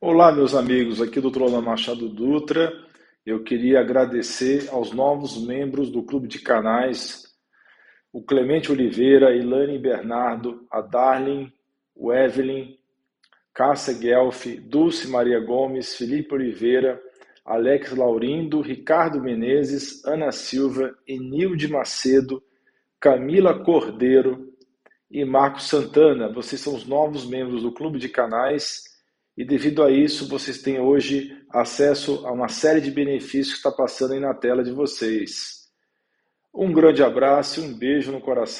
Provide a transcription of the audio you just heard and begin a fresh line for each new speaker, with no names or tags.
Olá, meus amigos, aqui do Trola Machado Dutra. Eu queria agradecer aos novos membros do Clube de Canais, o Clemente Oliveira, Ilane Bernardo, a Darlene, o Evelyn, Cássia Guelph, Dulce Maria Gomes, Felipe Oliveira, Alex Laurindo, Ricardo Menezes, Ana Silva, Enilde Macedo, Camila Cordeiro e Marcos Santana. Vocês são os novos membros do Clube de Canais e, devido a isso, vocês têm hoje acesso a uma série de benefícios que está passando aí na tela de vocês. Um grande abraço e um beijo no coração.